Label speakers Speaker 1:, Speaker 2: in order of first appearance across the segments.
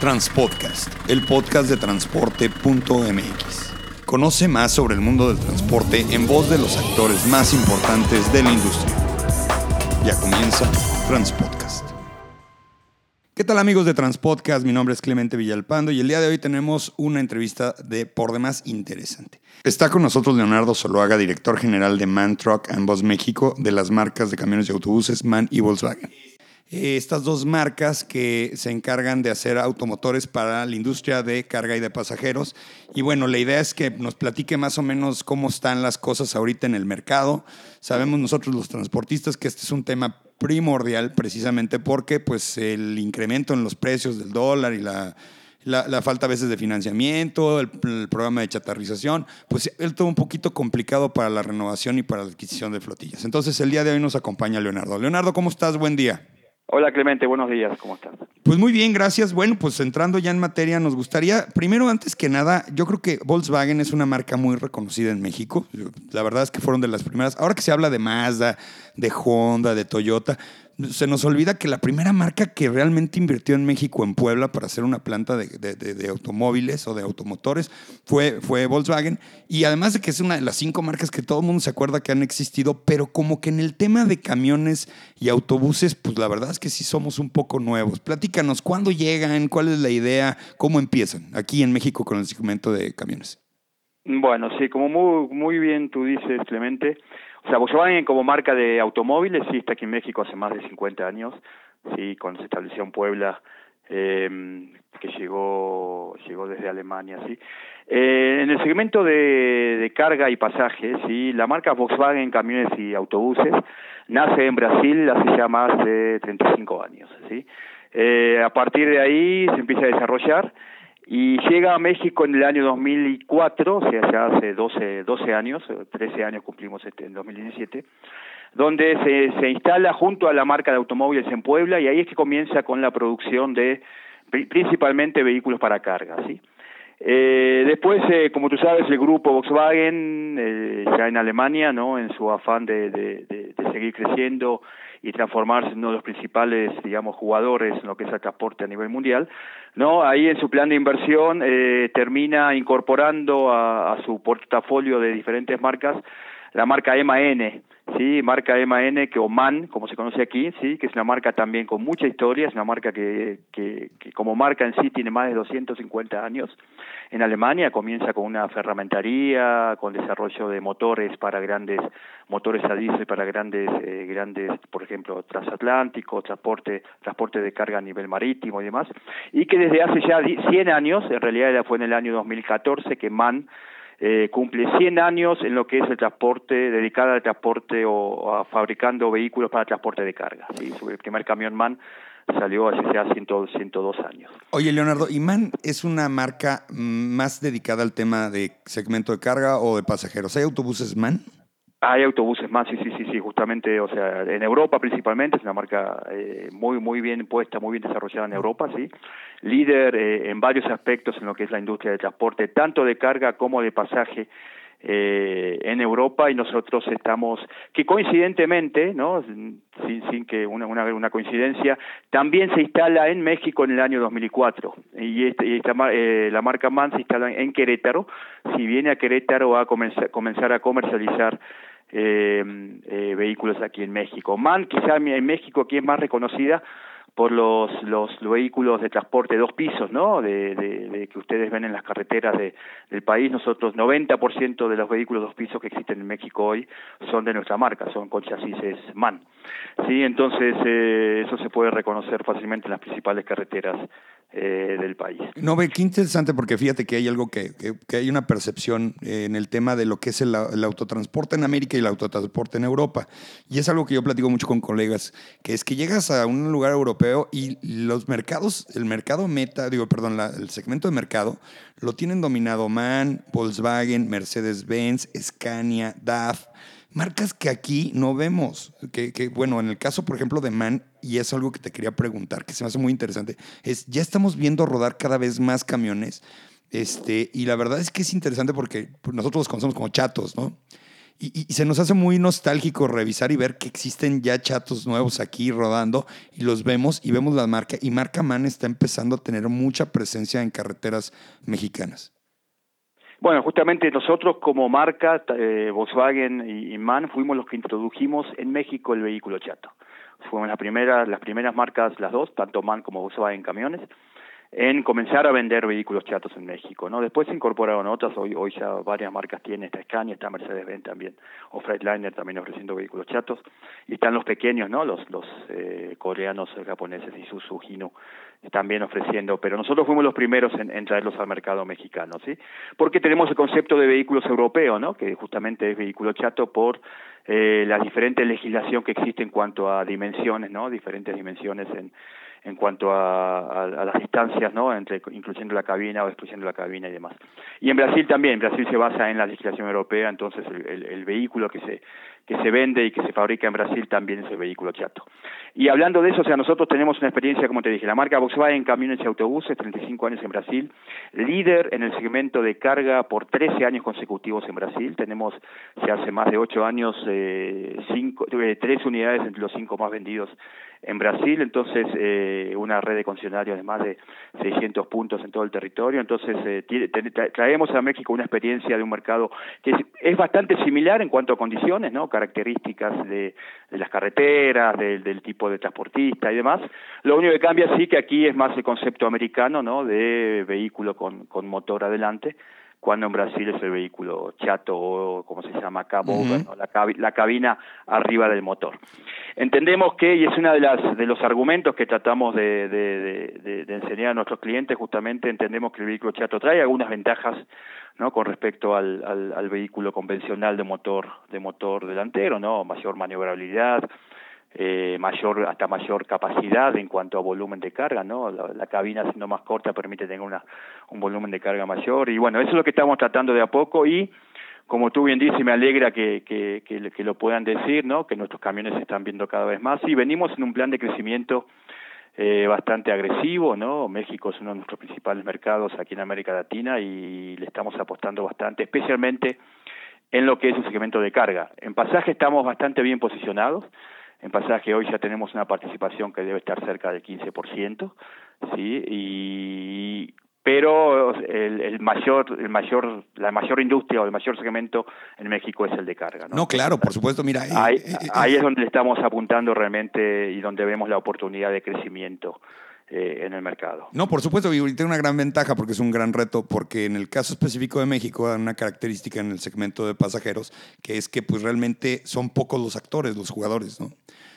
Speaker 1: Transpodcast, el podcast de transporte.mx. Conoce más sobre el mundo del transporte en voz de los actores más importantes de la industria. Ya comienza Transpodcast. ¿Qué tal amigos de Transpodcast? Mi nombre es Clemente Villalpando y el día de hoy tenemos una entrevista de por demás interesante. Está con nosotros Leonardo Soloaga, director general de Man Truck and Bus México de las marcas de camiones y autobuses Man y Volkswagen. Eh, estas dos marcas que se encargan de hacer automotores para la industria de carga y de pasajeros. Y bueno, la idea es que nos platique más o menos cómo están las cosas ahorita en el mercado. Sabemos nosotros los transportistas que este es un tema primordial precisamente porque pues el incremento en los precios del dólar y la, la, falta a veces de financiamiento, el, programa de chatarrización, pues es todo un poquito complicado para la renovación y para la adquisición de flotillas. Entonces el día de hoy nos acompaña Leonardo. Leonardo, ¿cómo estás? Buen día.
Speaker 2: Hola Clemente, buenos días, ¿cómo estás?
Speaker 1: Pues muy bien, gracias. Bueno, pues entrando ya en materia, nos gustaría, primero, antes que nada, yo creo que Volkswagen es una marca muy reconocida en México. La verdad es que fueron de las primeras. Ahora que se habla de Mazda, de Honda, de Toyota, se nos olvida que la primera marca que realmente invirtió en México, en Puebla, para hacer una planta de, de, automóviles o de automotores, fue, fue Volkswagen. Y además de que es una de las cinco marcas que todo el mundo se acuerda que han existido, pero como que en el tema de camiones y autobuses, pues la verdad es que sí somos un poco nuevos. Platícanos, ¿cuándo llegan? ¿Cuál es la idea? ¿Cómo empiezan aquí en México con el segmento de camiones?
Speaker 2: Bueno, sí, como muy, muy bien tú dices, Clemente, o sea, Volkswagen como marca de automóviles sí está aquí en México hace más de 50 años, sí, cuando se estableció en Puebla, eh, que llegó llegó desde Alemania, sí. Eh, en el segmento de, de carga y pasajes, sí, la marca Volkswagen camiones y autobuses nace en Brasil hace ya más de 35 años, sí. Eh, a partir de ahí se empieza a desarrollar y llega a México en el año 2004, o sea, ya hace 12, 12 años, 13 años cumplimos este en 2017, donde se, se instala junto a la marca de automóviles en Puebla y ahí es que comienza con la producción de principalmente vehículos para carga, ¿sí? Eh, después, eh, como tú sabes, el grupo Volkswagen, eh, ya en Alemania, ¿no? En su afán de, de, de, de seguir creciendo y transformarse en uno de los principales, digamos, jugadores en lo que es el transporte a nivel mundial, ¿no? Ahí en su plan de inversión eh, termina incorporando a, su portafolio de diferentes marcas la marca MAN, sí, marca MAN que o MAN, como se conoce aquí, sí, que es una marca también con mucha historia, es una marca que, que, que como marca en sí tiene más de 250 años. En Alemania comienza con una ferramentaría, con desarrollo de motores para grandes motores a diésel para grandes eh, grandes, por ejemplo, transatlánticos, transporte transporte de carga a nivel marítimo y demás, y que desde hace ya 100 años, en realidad fue en el año 2014 que MAN eh, cumple 100 años en lo que es el transporte, dedicada al transporte o, a fabricando vehículos para transporte de carga. ¿sí? El primer camión MAN salió hace ya 100, 102 años.
Speaker 1: Oye, Leonardo, ¿y MAN es una marca más dedicada al tema de segmento de carga o de pasajeros? ¿Hay autobuses MAN?
Speaker 2: Hay autobuses más, sí, sí, sí, sí, justamente, o sea, en Europa principalmente, es una marca eh, muy, muy bien puesta, muy bien desarrollada en Europa, sí, líder eh, en varios aspectos en lo que es la industria del transporte, tanto de carga como de pasaje, eh, en Europa y nosotros estamos que coincidentemente no sin, sin que una, una, una coincidencia también se instala en México en el año 2004 y, este, y esta, eh, la marca MAN se instala en Querétaro. Si viene a Querétaro a comenzar, comenzar a comercializar eh, eh, vehículos aquí en México. MAN quizá en México aquí es más reconocida por los, los vehículos de transporte dos pisos, ¿no? De, que ustedes ven en las carreteras de, del país. Nosotros, 90% de los vehículos dos pisos que existen en México hoy son de nuestra marca, son con chasis MAN. Sí, entonces eh, eso se puede reconocer fácilmente en las principales carreteras eh, del país.
Speaker 1: No, ve, qué interesante porque fíjate que hay algo que, que, hay una percepción eh, en el tema de lo que es el, el, autotransporte en América y el autotransporte en Europa. Y es algo que yo platico mucho con colegas, que es que llegas a un lugar europeo y los mercados, el mercado meta, digo, perdón, la, el segmento de mercado, lo tienen dominado MAN, Volkswagen, Mercedes-Benz, Scania, DAF marcas que aquí no vemos. Que, bueno, en el caso, por ejemplo, de MAN, y es algo que te quería preguntar, que se me hace muy interesante, es ya estamos viendo rodar cada vez más camiones. Este, y la verdad es que es interesante porque nosotros los conocemos como chatos, ¿no? Y, se nos hace muy nostálgico revisar y ver que existen ya chatos nuevos aquí rodando y los vemos y vemos la marca. Y Marca Man está empezando a tener mucha presencia en carreteras mexicanas.
Speaker 2: Bueno, justamente nosotros como marca, eh, Volkswagen y, MAN, fuimos los que introdujimos en México el vehículo chato. Fuimos las primeras, las primeras marcas, las dos, tanto MAN como Volkswagen camiones en comenzar a vender vehículos chatos en México, ¿no? Después se incorporaron otras, hoy, hoy ya varias marcas tienen, está Scania, está Mercedes-Benz también, o Freightliner también ofreciendo vehículos chatos, y están los pequeños, ¿no? Los, los eh, coreanos, japoneses y Suzuki, también ofreciendo, pero nosotros fuimos los primeros en, en, traerlos al mercado mexicano, ¿sí? Porque tenemos el concepto de vehículos europeos, ¿no? Que justamente es vehículo chato por eh, la diferente legislación que existe en cuanto a dimensiones, ¿no? Diferentes dimensiones en en cuanto a, a, las distancias, ¿no? Entre incluyendo la cabina o excluyendo la cabina y demás. Y en Brasil también, Brasil se basa en la legislación europea, entonces el, vehículo que se que se vende y que se fabrica en Brasil también es el vehículo chato. Y hablando de eso, o sea, nosotros tenemos una experiencia, como te dije, la marca Volkswagen en camiones y autobuses, 35 años en Brasil, líder en el segmento de carga por 13 años consecutivos en Brasil, tenemos ya hace más de 8 años eh, cinco, eh, tres unidades entre los cinco más vendidos en Brasil, entonces eh, una red de concesionarios de más de 600 puntos en todo el territorio, entonces eh, traemos a México una experiencia de un mercado que es, bastante similar en cuanto a condiciones, ¿no? características de, las carreteras, del tipo de transportista y demás. Lo único que cambia sí que aquí es más el concepto americano, ¿no? de vehículo con, con motor adelante cuando en Brasil es el vehículo chato o como se llama acá, la, cabina arriba del motor. Entendemos que, y es uno de, las, de los argumentos que tratamos de, de, de, enseñar a nuestros clientes, justamente entendemos que el vehículo chato trae algunas ventajas ¿no? con respecto al, al, al vehículo convencional de motor, de motor delantero, ¿no? mayor maniobrabilidad, eh, mayor hasta mayor capacidad en cuanto a volumen de carga, ¿no? La, cabina siendo más corta permite tener una, un volumen de carga mayor y bueno, eso es lo que estamos tratando de a poco y como tú bien dices, me alegra que, que, que, lo puedan decir, ¿no? Que nuestros camiones se están viendo cada vez más y venimos en un plan de crecimiento eh, bastante agresivo, ¿no? México es uno de nuestros principales mercados aquí en América Latina y le estamos apostando bastante, especialmente en lo que es el segmento de carga. En pasaje estamos bastante bien posicionados, en pasaje hoy ya tenemos una participación que debe estar cerca del 15%, ¿sí? Y pero el, el, mayor el mayor la mayor industria o el mayor segmento en México es el de carga
Speaker 1: no, no claro por supuesto mira
Speaker 2: eh, ahí, eh, ahí es donde estamos apuntando realmente y donde vemos la oportunidad de crecimiento eh, en el mercado.
Speaker 1: No, por supuesto, y tiene una gran ventaja porque es un gran reto, porque en el caso específico de México hay una característica en el segmento de pasajeros, que es que pues realmente son pocos los actores, los jugadores, ¿no?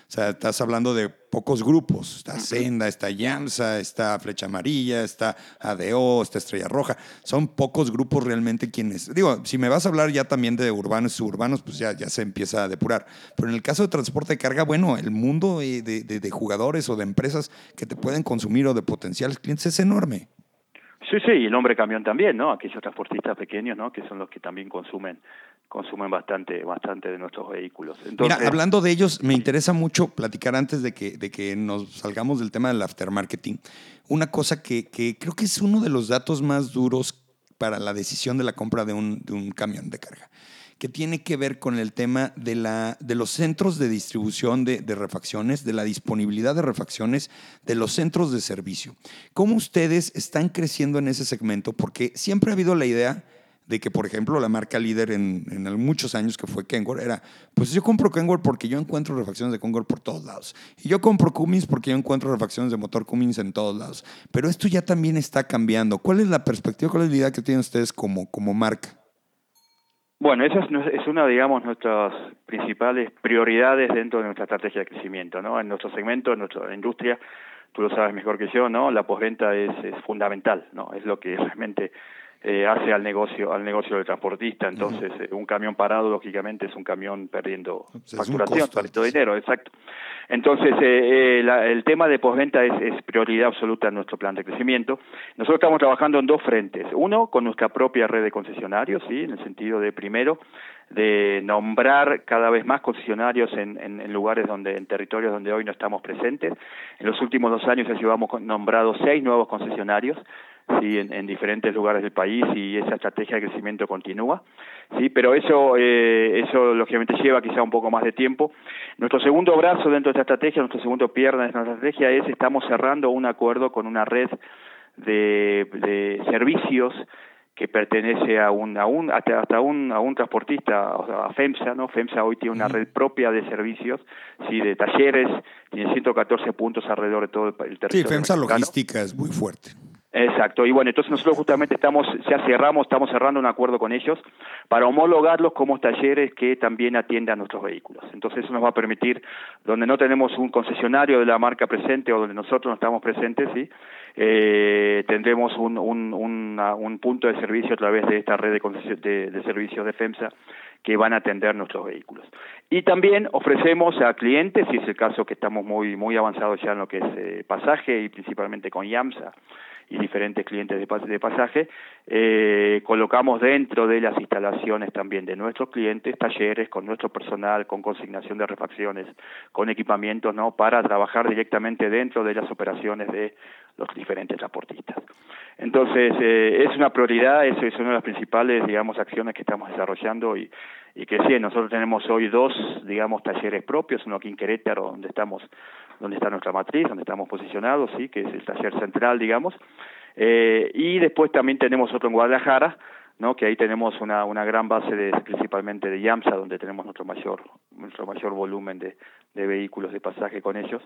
Speaker 1: O sea, estás hablando de pocos grupos. Está Senda, está Llanza, está Flecha Amarilla, está ADO, está Estrella Roja. Son pocos grupos realmente quienes... Digo, si me vas a hablar ya también de urbanos y suburbanos, pues ya, ya se empieza a depurar. Pero en el caso de transporte de carga, bueno, el mundo de, de jugadores o de empresas que te pueden consumir o de potenciales clientes es enorme.
Speaker 2: Sí, sí, y el hombre camión también, ¿no? Aquellos transportistas pequeños, ¿no? Que son los que también consumen consumen bastante bastante de nuestros vehículos.
Speaker 1: Mira, hablando de ellos, me interesa mucho platicar antes de que, de que nos salgamos del tema del aftermarketing. Una cosa que, que creo que es uno de los datos más duros para la decisión de la compra de un, de un camión de carga que tiene que ver con el tema de, la, de los centros de distribución de, de, refacciones, de la disponibilidad de refacciones, de los centros de servicio. ¿Cómo ustedes están creciendo en ese segmento? Porque siempre ha habido la idea de que, por ejemplo, la marca líder en, muchos años que fue Kenworth era, pues yo compro Kenworth porque yo encuentro refacciones de Kenworth por todos lados. Y yo compro Cummins porque yo encuentro refacciones de motor Cummins en todos lados. Pero esto ya también está cambiando. ¿Cuál es la perspectiva, cuál es la idea que tienen ustedes como, como marca?
Speaker 2: Bueno, esa es, una, digamos, nuestras principales prioridades dentro de nuestra estrategia de crecimiento, ¿no? En nuestro segmento, en nuestra industria, tú lo sabes mejor que yo, ¿no? La postventa es, es fundamental, ¿no? Es lo que realmente eh, hace al negocio al negocio del transportista. Entonces, eh, un camión parado, lógicamente, es un camión perdiendo facturación, perdiendo dinero, exacto. Entonces, eh, eh el tema de postventa es, es, prioridad absoluta en nuestro plan de crecimiento. Nosotros estamos trabajando en dos frentes. Uno, con nuestra propia red de concesionarios, ¿sí? en el sentido de, primero, de nombrar cada vez más concesionarios en, en, en, lugares donde, en territorios donde hoy no estamos presentes. En los últimos dos años ya llevamos nombrado seis nuevos concesionarios sí en, diferentes lugares del país y esa estrategia de crecimiento continúa sí pero eso eh, eso lógicamente lleva quizá un poco más de tiempo nuestro segundo brazo dentro de esta estrategia nuestro segundo pierna de esta estrategia es estamos cerrando un acuerdo con una red de, de servicios que pertenece a un, a un hasta, hasta un, a un transportista, o sea, a FEMSA, ¿no? FEMSA hoy tiene una red propia de servicios, sí, de talleres, tiene 114 puntos alrededor de todo el, territorio.
Speaker 1: Sí, FEMSA logística es muy fuerte.
Speaker 2: Exacto, y bueno, entonces nosotros justamente estamos, ya cerramos, estamos cerrando un acuerdo con ellos para homologarlos como talleres que también atiendan nuestros vehículos. Entonces eso nos va a permitir, donde no tenemos un concesionario de la marca presente o donde nosotros no estamos presentes, ¿sí? eh, tendremos un, un, un punto de servicio a través de esta red de, de, de servicios de FEMSA que van a atender nuestros vehículos. Y también ofrecemos a clientes, si es el caso que estamos muy muy avanzados ya en lo que es eh, pasaje y principalmente con YAMSA, y diferentes clientes de, pasaje, eh, colocamos dentro de las instalaciones también de nuestros clientes talleres con nuestro personal, con consignación de refacciones, con equipamientos, ¿no? Para trabajar directamente dentro de las operaciones de los diferentes transportistas. Entonces, eh, es una prioridad, es, es una de las principales, digamos, acciones que estamos desarrollando y, y que sí, nosotros tenemos hoy dos, digamos, talleres propios, uno aquí en Querétaro, donde estamos, donde está nuestra matriz, donde estamos posicionados, sí, que es el taller central, digamos, eh, y después también tenemos otro en Guadalajara, ¿no? que ahí tenemos una, una gran base de, principalmente de YAMSA, donde tenemos nuestro mayor, nuestro mayor volumen de, de vehículos de pasaje con ellos.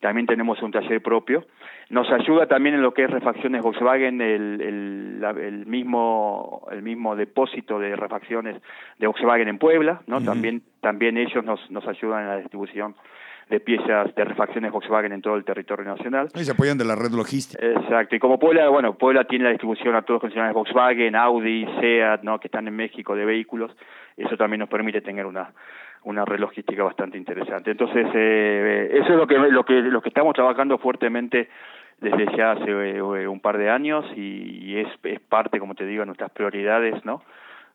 Speaker 2: También tenemos un taller propio. Nos ayuda también en lo que es refacciones Volkswagen, el, el, el mismo, el mismo depósito de refacciones de Volkswagen en Puebla, ¿no? También, también ellos nos, nos ayudan en la distribución de piezas de refacciones Volkswagen en todo el territorio nacional.
Speaker 1: Y se apoyan de la red logística.
Speaker 2: Exacto, y como Puebla, bueno, Puebla tiene la distribución a todos los concesionarios Volkswagen, Audi, SEAT, ¿no? que están en México de vehículos, eso también nos permite tener una una red logística bastante interesante. Entonces, eh, eso es lo que, lo que, lo que estamos trabajando fuertemente desde ya hace eh, un par de años y, es, es parte, como te digo, de nuestras prioridades, ¿no?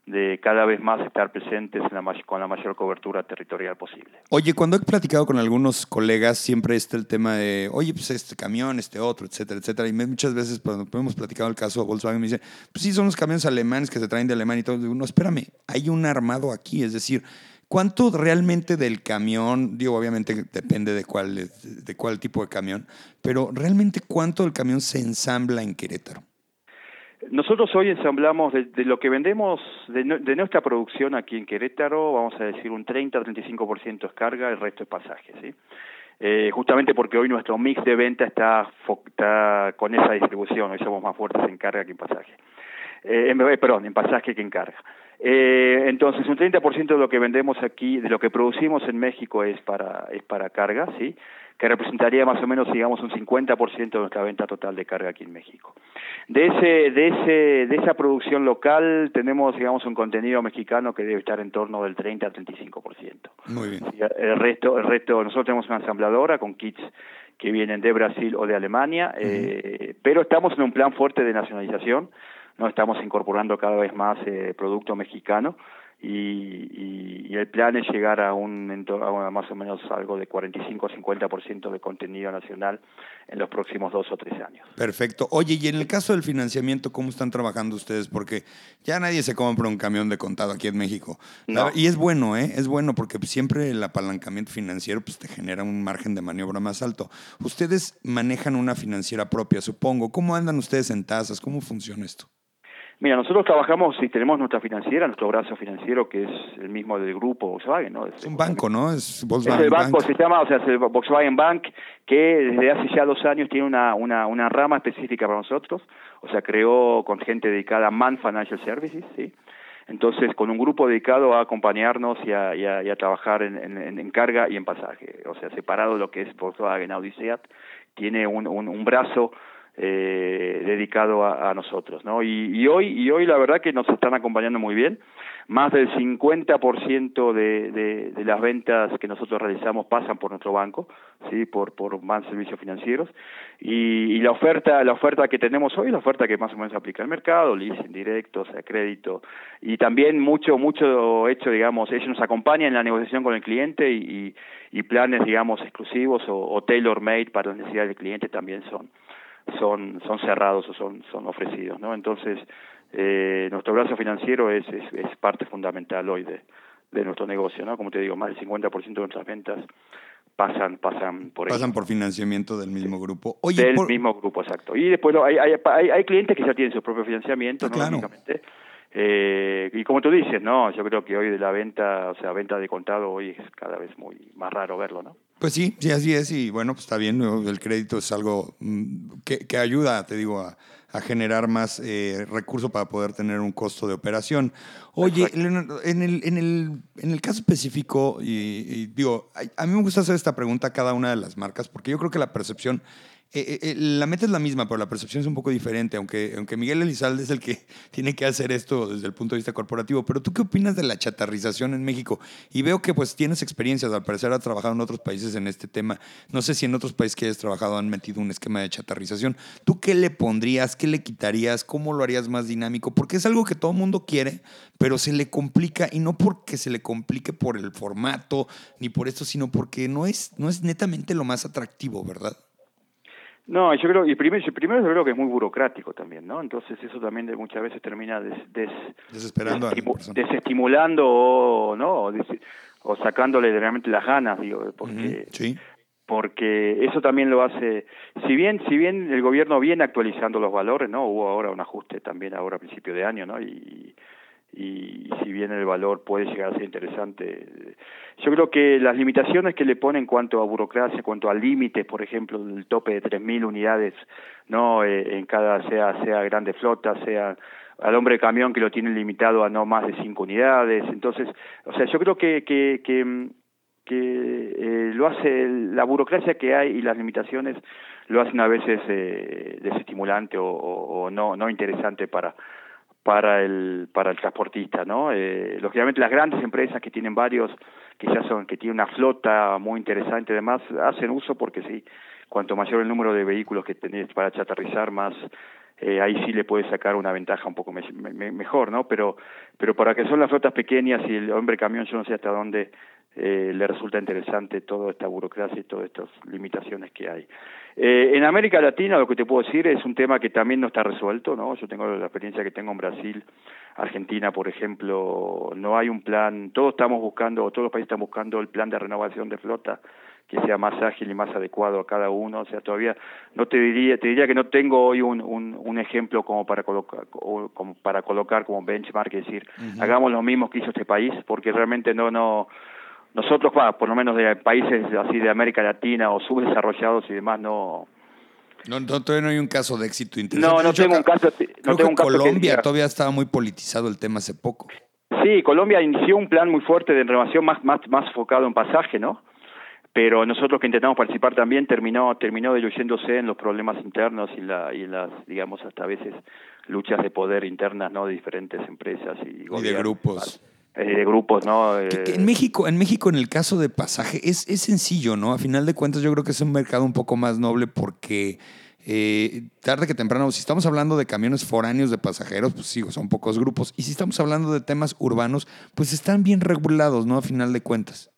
Speaker 2: De cada vez más estar presentes con la mayor cobertura territorial posible.
Speaker 1: Oye, cuando he platicado con algunos colegas, siempre está el tema de, oye, pues este camión, este otro, etcétera, etcétera. Y muchas veces cuando hemos platicado el caso de Volkswagen, me dicen, pues sí, son los camiones alemanes que se traen de Alemania y todo. Digo, no, espérame, hay un armado aquí. Es decir, ¿cuánto realmente del camión, digo, obviamente depende de cuál, de cuál tipo de camión, pero realmente cuánto del camión se ensambla en Querétaro?
Speaker 2: Nosotros hoy ensamblamos de, lo que vendemos de, de, nuestra producción aquí en Querétaro, vamos a decir un 30-35% es carga, el resto es pasaje, ¿sí? Eh, justamente porque hoy nuestro mix de venta está, está con esa distribución, hoy somos más fuertes en carga que en pasaje. Eh, en, perdón, en pasaje que en carga. Eh, entonces, un 30% de lo que vendemos aquí, de lo que producimos en México es para, es para carga, ¿sí? Que representaría más o menos, digamos, un 50% de nuestra venta total de carga aquí en México. De ese, de ese, de esa producción local tenemos, digamos, un contenido mexicano que debe estar en torno del 30 al 35%.
Speaker 1: Muy bien.
Speaker 2: El resto, el resto, nosotros tenemos una ensambladora con kits que vienen de Brasil o de Alemania, eh, pero estamos en un plan fuerte de nacionalización, no estamos incorporando cada vez más eh, producto mexicano y, y, el plan es llegar a un a más o menos algo de 45 o 50% de contenido nacional en los próximos dos o tres años.
Speaker 1: Perfecto. Oye, y en el caso del financiamiento, ¿cómo están trabajando ustedes? Porque ya nadie se compra un camión de contado aquí en México. Y es bueno, ¿eh? Es bueno porque siempre el apalancamiento financiero pues, te genera un margen de maniobra más alto. Ustedes manejan una financiera propia, supongo. ¿Cómo andan ustedes en tasas? ¿Cómo funciona esto?
Speaker 2: Mira, nosotros trabajamos y tenemos nuestra financiera, nuestro brazo financiero, que es el mismo del grupo Volkswagen, ¿no?
Speaker 1: Es, un banco, ¿no? Es
Speaker 2: Volkswagen es el banco, se llama, o sea, es el Volkswagen Bank, que desde hace ya dos años tiene una, una, una rama específica para nosotros, o sea, creó con gente dedicada a Man Financial Services, ¿sí? Entonces, con un grupo dedicado a acompañarnos y a, y a, trabajar en, en, en, carga y en pasaje, o sea, separado lo que es Volkswagen Audi Seat, tiene un, un, un brazo eh, dedicado a, nosotros, ¿no? Y, hoy y hoy la verdad que nos están acompañando muy bien. Más del 50% de, de, las ventas que nosotros realizamos pasan por nuestro banco, sí, por por más servicios financieros y, y la oferta la oferta que tenemos hoy, la oferta que más o menos aplica al mercado, leasing directo, o sea, crédito y también mucho mucho hecho, digamos, ellos nos acompañan en la negociación con el cliente y, y, planes, digamos, exclusivos o, o tailor made para las necesidades del cliente también son son son cerrados o son son ofrecidos, ¿no? Entonces eh, nuestro brazo financiero es, es, es parte fundamental hoy de, de nuestro negocio, ¿no? Como te digo, más del 50% de nuestras ventas pasan pasan por
Speaker 1: pasan por financiamiento del mismo grupo
Speaker 2: Oye, del mismo grupo exacto y después hay, hay, hay, clientes que ya tienen su propio financiamiento
Speaker 1: ah,
Speaker 2: ¿no? Eh, y como tú dices, no, yo creo que hoy de la venta, o sea, venta de contado hoy es cada vez muy más raro verlo, ¿no?
Speaker 1: Pues sí, sí, así es. Y bueno, pues está bien. El crédito es algo mm, que, que ayuda, te digo, a, a generar más eh, recursos para poder tener un costo de operación. Oye, en el, en, el, en el caso específico, y, digo, a, mí me gusta hacer esta pregunta a cada una de las marcas, porque yo creo que la percepción eh, eh, eh, la meta es la misma, pero la percepción es un poco diferente, aunque, aunque Miguel Elizalde es el que tiene que hacer esto desde el punto de vista corporativo. Pero tú qué opinas de la chatarrización en México? Y veo que pues tienes experiencias, al parecer has trabajado en otros países en este tema. No sé si en otros países que hayas trabajado han metido un esquema de chatarrización. ¿Tú qué le pondrías? ¿Qué le quitarías? ¿Cómo lo harías más dinámico? Porque es algo que todo el mundo quiere, pero se le complica y no porque se le complique por el formato ni por esto, sino porque no es, no es netamente lo más atractivo, ¿verdad?
Speaker 2: No, yo creo, y primero, primero yo creo que es muy burocrático también, ¿no? Entonces eso también muchas veces termina des,
Speaker 1: desesperando
Speaker 2: desestimulando o, ¿no? O, sacándole realmente las ganas, digo, porque
Speaker 1: sí.
Speaker 2: porque eso también lo hace, si bien si bien el gobierno viene actualizando los valores, ¿no? Hubo ahora un ajuste también ahora a principio de año, ¿no? Y, y si bien el valor puede llegar a ser interesante, yo creo que las limitaciones que le pone en cuanto a burocracia, en cuanto a límites, por ejemplo, el tope de 3.000 unidades, no eh, en cada sea sea grande flota, sea al hombre de camión que lo tiene limitado a no más de 5 unidades, entonces, o sea, yo creo que que que, que eh, lo hace la burocracia que hay y las limitaciones lo hacen a veces eh, desestimulante o, o no no interesante para para el para el transportista no eh, lógicamente las grandes empresas que tienen varios que ya son que tienen una flota muy interesante además hacen uso porque sí cuanto mayor el número de vehículos que tenés para chatarrizar más eh, ahí sí le puedes sacar una ventaja un poco mejor no pero pero para que son las flotas pequeñas y el hombre camión yo no sé hasta dónde eh, le resulta interesante toda esta burocracia y todas estas limitaciones que hay. Eh, en América Latina lo que te puedo decir es un tema que también no está resuelto, ¿no? Yo tengo la experiencia que tengo en Brasil, Argentina, por ejemplo, no hay un plan, todos estamos buscando, todos los países están buscando el plan de renovación de flota que sea más ágil y más adecuado a cada uno, o sea, todavía no te diría, te diría que no tengo hoy un, un, un ejemplo como para colocar como para colocar como benchmark, es decir, hagamos lo mismo que hizo este país, porque realmente no no nosotros, por lo menos de países así de América Latina o subdesarrollados y demás, no...
Speaker 1: No, todavía no hay un caso de éxito interesante.
Speaker 2: No, no tengo un caso. No tengo un
Speaker 1: caso Colombia todavía estaba muy politizado el tema hace poco.
Speaker 2: Sí, Colombia inició un plan muy fuerte de renovación más, más, más enfocado en pasaje, ¿no? Pero nosotros que intentamos participar también terminó, terminó diluyéndose en los problemas internos y, la, y las, digamos, hasta a veces luchas de poder internas, ¿no? De diferentes empresas y,
Speaker 1: y de grupos.
Speaker 2: Eh, de grupos, ¿no?
Speaker 1: en eh, México, en México, en el caso de pasaje, es, es sencillo, ¿no? A final de cuentas, yo creo que es un mercado un poco más noble porque eh, tarde que temprano, si estamos hablando de camiones foráneos de pasajeros, pues sí, son pocos grupos. Y si estamos hablando de temas urbanos, pues están bien regulados, ¿no? A final de cuentas.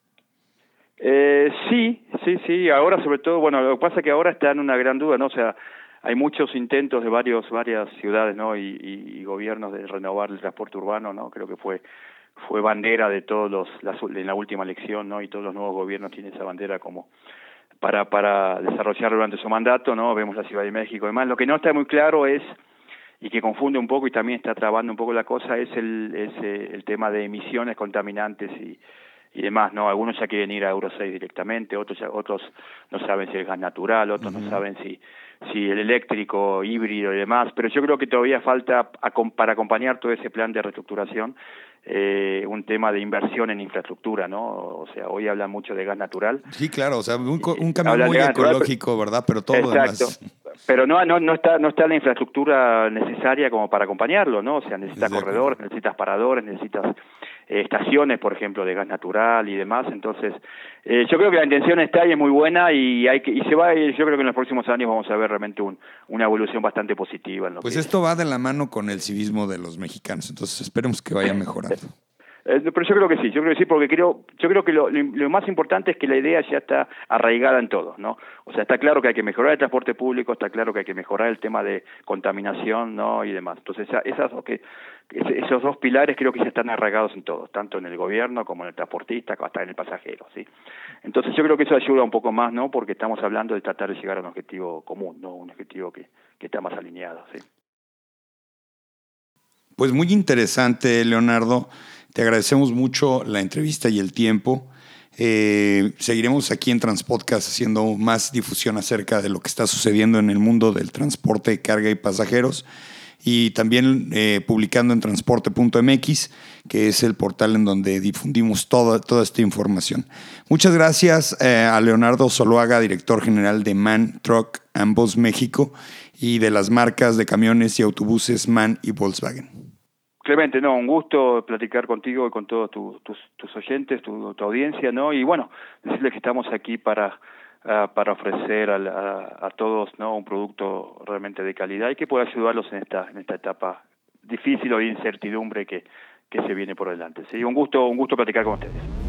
Speaker 2: Eh, sí, sí, sí. Ahora, sobre todo, bueno, lo que pasa es que ahora está en una gran duda, ¿no? O sea, hay muchos intentos de varios, varias ciudades, ¿no? Y, y, y gobiernos de renovar el transporte urbano, ¿no? Creo que fue fue bandera de todos los en la última elección no y todos los nuevos gobiernos tienen esa bandera como para para desarrollar durante su mandato no vemos la Ciudad de México además lo que no está muy claro es y que confunde un poco y también está trabando un poco la cosa es el es eh, el tema de emisiones contaminantes y y demás, ¿no? Algunos ya quieren ir a Euro 6 directamente, otros otros no saben si es gas natural, otros no saben si si el eléctrico, híbrido y demás, pero yo creo que todavía falta para acompañar todo ese plan de reestructuración eh, un tema de inversión en infraestructura, ¿no? O sea, hoy hablan mucho de gas natural.
Speaker 1: Sí, claro, o sea, un, un cambio muy ecológico, ¿verdad? Pero todo
Speaker 2: Exacto. Pero no, no, no está, no está la infraestructura necesaria como para acompañarlo, ¿no? O sea, necesitas corredores, necesitas paradores, necesitas eh, estaciones, por ejemplo, de gas natural y demás. Entonces, eh, yo creo que la intención está y es muy buena y hay que y se va. yo creo que en los próximos años vamos a ver realmente un, una evolución bastante positiva. En
Speaker 1: pues esto va de la mano con el civismo de los mexicanos. Entonces, esperemos que vaya mejorando.
Speaker 2: Eh, pero yo creo que sí, yo creo que sí, porque creo, yo creo que lo, más importante es que la idea ya está arraigada en todos, ¿no? O sea, está claro que hay que mejorar el transporte público, está claro que hay que mejorar el tema de contaminación, ¿no? Y demás. Entonces, esas, esos dos pilares creo que ya están arraigados en todos, tanto en el gobierno como en el transportista, hasta en el pasajero, ¿sí? Entonces, yo creo que eso ayuda un poco más, ¿no? Porque estamos hablando de tratar de llegar a un objetivo común, ¿no? Un objetivo que, que está más alineado, ¿sí?
Speaker 1: Pues muy interesante, Leonardo. Te agradecemos mucho la entrevista y el tiempo. Eh, seguiremos aquí en Transpodcast haciendo más difusión acerca de lo que está sucediendo en el mundo del transporte, carga y pasajeros. Y también eh, publicando en transporte.mx, que es el portal en donde difundimos toda, toda esta información. Muchas gracias eh, a Leonardo Soloaga, director general de MAN Truck Ambos México y de las marcas de camiones y autobuses MAN y Volkswagen.
Speaker 2: Clemente, no, un gusto platicar contigo y con todos tus, oyentes, tu, audiencia, ¿no? Y bueno, decirles que estamos aquí para, ah, para ofrecer a, todos, ¿no? Un producto realmente de calidad y que pueda ayudarlos en esta, en esta etapa difícil o de incertidumbre que, que se viene por delante. Sí, un gusto, un gusto platicar con ustedes.